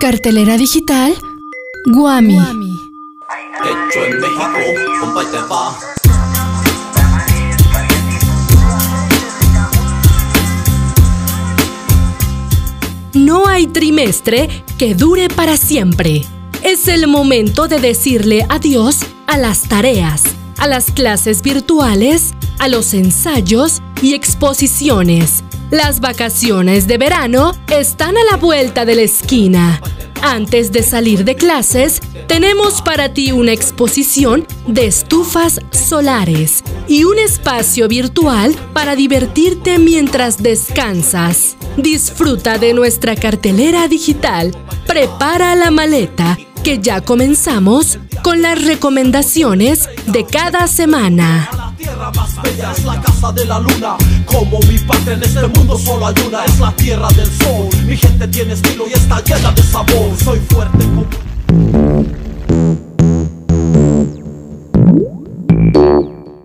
Cartelera digital Guami. Hecho en México, compa y te va. No hay trimestre que dure para siempre. Es el momento de decirle adiós a las tareas, a las clases virtuales, a los ensayos y exposiciones. Las vacaciones de verano están a la vuelta de la esquina. Antes de salir de clases, tenemos para ti una exposición de estufas solares y un espacio virtual para divertirte mientras descansas. Disfruta de nuestra cartelera digital. Prepara la maleta, que ya comenzamos con las recomendaciones de cada semana. Tierra más bella es la casa de la luna. Como mi patria en este mundo solo hay una, es la tierra del sol. Mi gente tiene estilo y está llena de sabor. Soy fuerte como.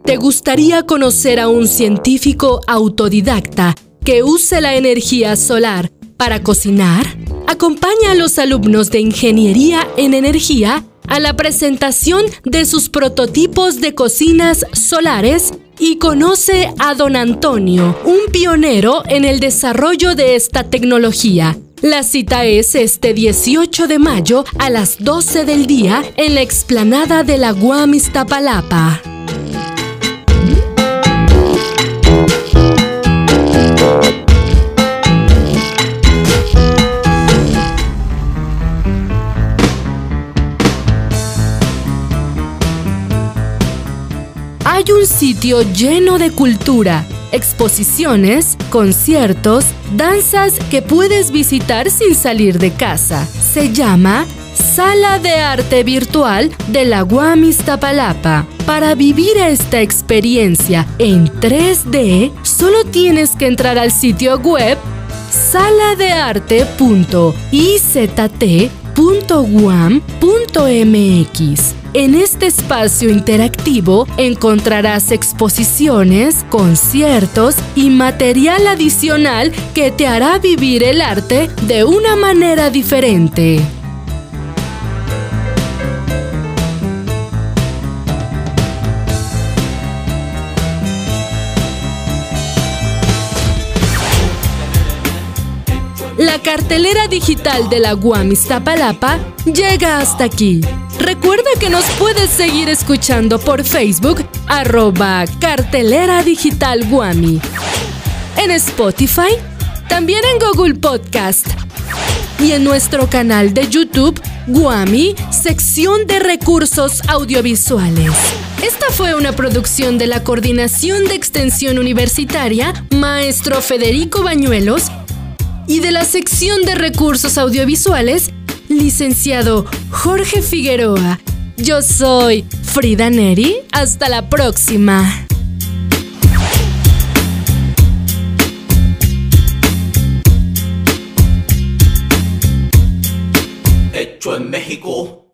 ¿Te gustaría conocer a un científico autodidacta que use la energía solar para cocinar? Acompaña a los alumnos de Ingeniería en Energía a la presentación de sus prototipos de cocinas solares y conoce a don Antonio, un pionero en el desarrollo de esta tecnología. La cita es este 18 de mayo a las 12 del día en la explanada de la Guam Hay un sitio lleno de cultura, exposiciones, conciertos, danzas que puedes visitar sin salir de casa. Se llama Sala de Arte Virtual de la Guam Iztapalapa. Para vivir esta experiencia en 3D, solo tienes que entrar al sitio web saladearte.izt.guam.mx. En este espacio interactivo encontrarás exposiciones, conciertos y material adicional que te hará vivir el arte de una manera diferente. La cartelera digital de la Guam Iztapalapa llega hasta aquí. Recuerda que nos puedes seguir escuchando por Facebook, arroba cartelera digital Guami. En Spotify, también en Google Podcast. Y en nuestro canal de YouTube, Guami, sección de recursos audiovisuales. Esta fue una producción de la Coordinación de Extensión Universitaria, maestro Federico Bañuelos, y de la sección de recursos audiovisuales, licenciado Jorge Figueroa. Yo soy Frida Neri. Hasta la próxima. Hecho en México.